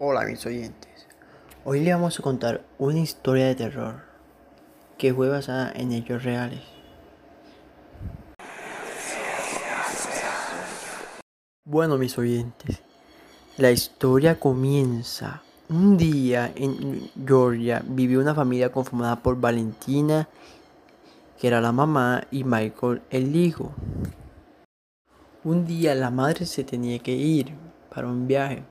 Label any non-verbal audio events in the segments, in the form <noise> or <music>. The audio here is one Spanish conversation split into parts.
Hola mis oyentes, hoy le vamos a contar una historia de terror que fue basada en hechos reales. Bueno mis oyentes, la historia comienza. Un día en Georgia vivió una familia conformada por Valentina, que era la mamá, y Michael, el hijo. Un día la madre se tenía que ir para un viaje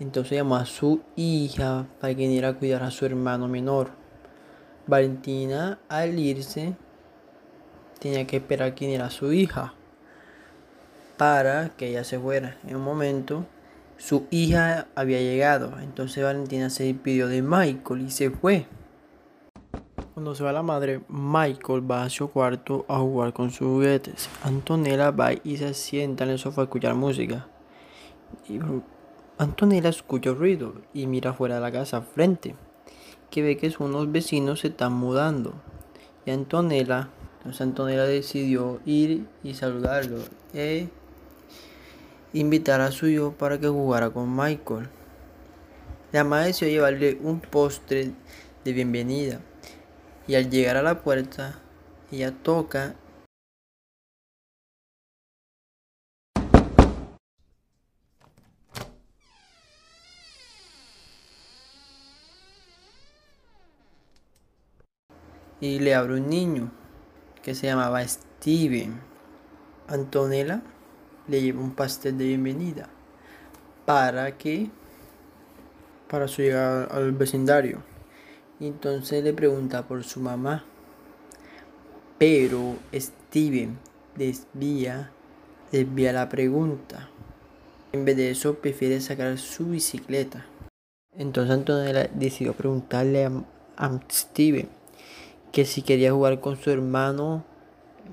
entonces llamó a su hija para que viniera a cuidar a su hermano menor. Valentina, al irse, tenía que esperar quién era su hija para que ella se fuera. En un momento, su hija había llegado. Entonces Valentina se despidió de Michael y se fue. Cuando se va la madre, Michael va a su cuarto a jugar con sus juguetes. Antonella va y se sienta en el sofá a escuchar música. Y Antonella escucha ruido y mira fuera de la casa frente, que ve que unos vecinos se están mudando. Y Antonella, entonces Antonella decidió ir y saludarlo e invitar a su hijo para que jugara con Michael. La madre decidió llevarle un postre de bienvenida y al llegar a la puerta, ella toca y le abre un niño que se llamaba Steven. Antonella le lleva un pastel de bienvenida para que para su llegada al vecindario. Y entonces le pregunta por su mamá. Pero Steven desvía, desvía la pregunta. En vez de eso prefiere sacar su bicicleta. Entonces Antonella decidió preguntarle a, a Steven que si quería jugar con su hermano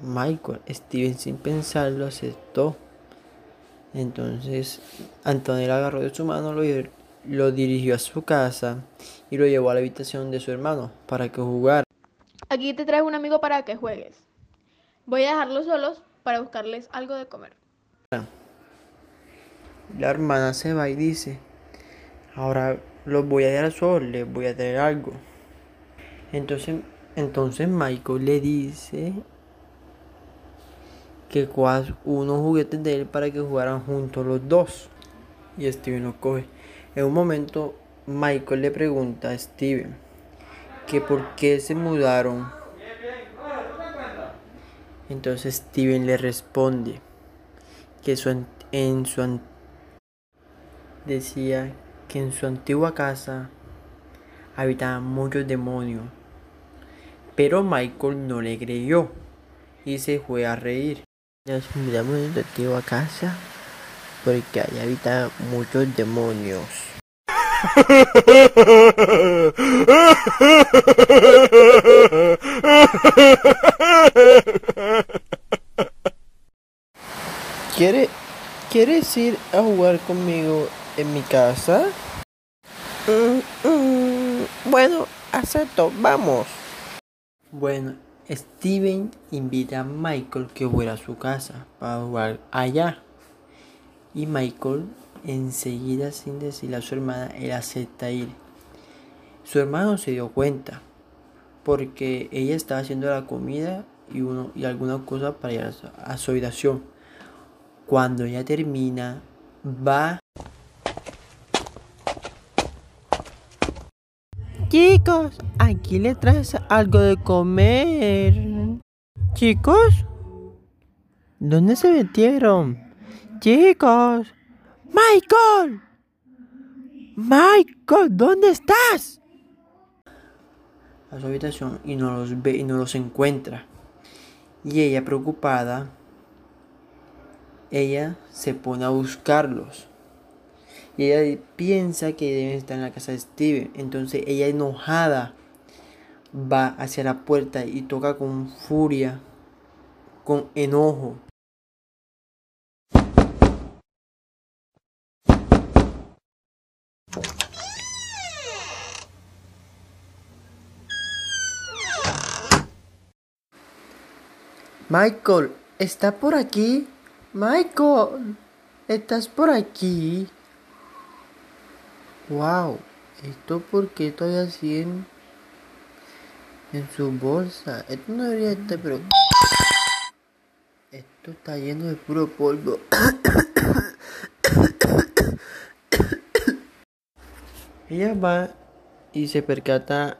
Michael. Steven sin pensarlo aceptó. Entonces Antonella agarró de su mano, lo, lo dirigió a su casa y lo llevó a la habitación de su hermano para que jugara. Aquí te traigo un amigo para que juegues. Voy a dejarlos solos para buscarles algo de comer. La hermana se va y dice, ahora los voy a dejar solos, les voy a traer algo. Entonces entonces Michael le dice que coja unos juguetes de él para que jugaran juntos los dos. Y Steven los coge. En un momento Michael le pregunta a Steven que por qué se mudaron. Entonces Steven le responde que en su decía que en su antigua casa habitaban muchos demonios pero Michael no le creyó y se fue a reír. Nos mudamos en la antigua casa porque allá habitan muchos demonios. ¿Quiere, ¿Quieres ir a jugar conmigo en mi casa? Mm, mm, bueno, acepto, vamos. Bueno, Steven invita a Michael que fuera a su casa para jugar allá. Y Michael enseguida sin decirle a su hermana, él acepta ir. Su hermano se dio cuenta porque ella estaba haciendo la comida y, uno, y alguna cosa para ir a su habitación. Cuando ella termina, va Chicos, aquí le traes algo de comer. Chicos, ¿dónde se metieron? Chicos, Michael. Michael, ¿dónde estás? A su habitación y no los ve y no los encuentra. Y ella preocupada, ella se pone a buscarlos. Y ella piensa que deben estar en la casa de Steven. Entonces ella enojada va hacia la puerta y toca con furia, con enojo. Michael, ¿está por aquí? Michael, ¿estás por aquí? Wow, ¿esto por qué todavía así en, en su bolsa? Esto no debería estar, pero... Esto está lleno de puro polvo. <coughs> Ella va y se percata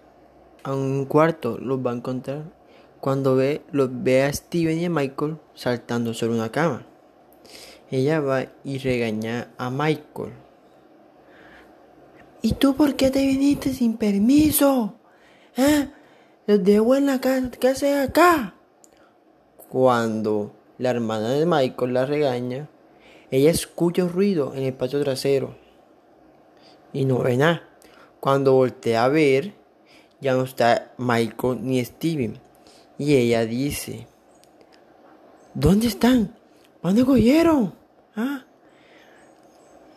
a un cuarto, los va a encontrar. Cuando ve, los ve a Steven y a Michael saltando sobre una cama. Ella va y regaña a Michael. ¿Y tú por qué te viniste sin permiso? ¿Eh? Los dejo en la casa. ¿Qué haces acá? Cuando la hermana de Michael la regaña, ella escucha un ruido en el patio trasero y no ve nada. Cuando voltea a ver, ya no está Michael ni Steven. Y ella dice, ¿dónde están? ¿Dónde cogieron? ¿Ah?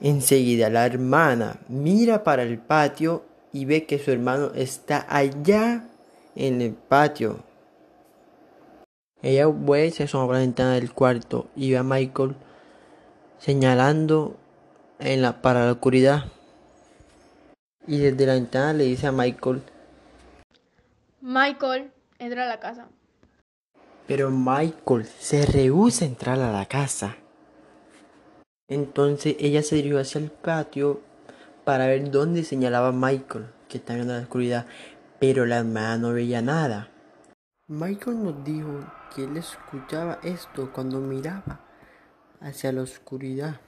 Enseguida la hermana mira para el patio y ve que su hermano está allá en el patio. Ella vuelve y se asoma por la ventana del cuarto y ve a Michael señalando en la, para la oscuridad. Y desde la ventana le dice a Michael, Michael, entra a la casa. pero Michael se rehúsa a entrar a la casa. Entonces ella se dirigió hacia el patio para ver dónde señalaba Michael, que estaba viendo la oscuridad, pero la hermana no veía nada. Michael nos dijo que él escuchaba esto cuando miraba hacia la oscuridad.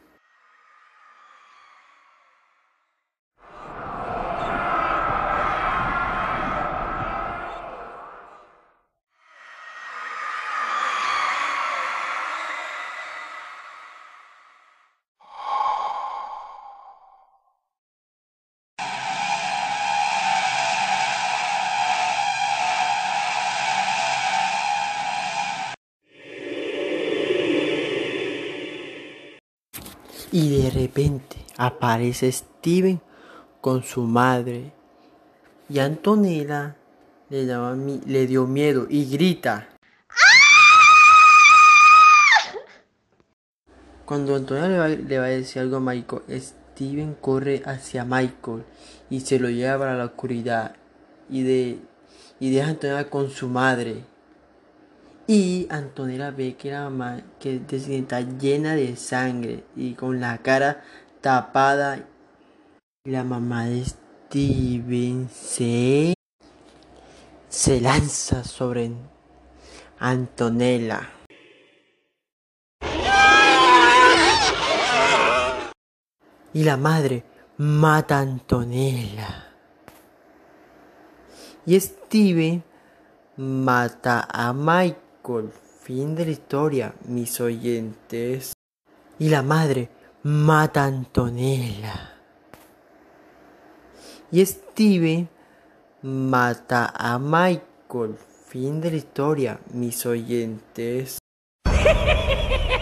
Y de repente aparece Steven con su madre. Y Antonella le, mi- le dio miedo y grita. Cuando Antonella le va, le va a decir algo a Michael, Steven corre hacia Michael y se lo lleva para la oscuridad y, de, y deja a Antonella con su madre. Y Antonella ve que la mamá que está llena de sangre y con la cara tapada. La mamá de Steven se, se lanza sobre Antonella. Y la madre mata a Antonella. Y Steven mata a Michael. Fin de la historia, mis oyentes. Y la madre mata a Antonella. Y Steven mata a Michael. Fin de la historia, mis oyentes. <laughs>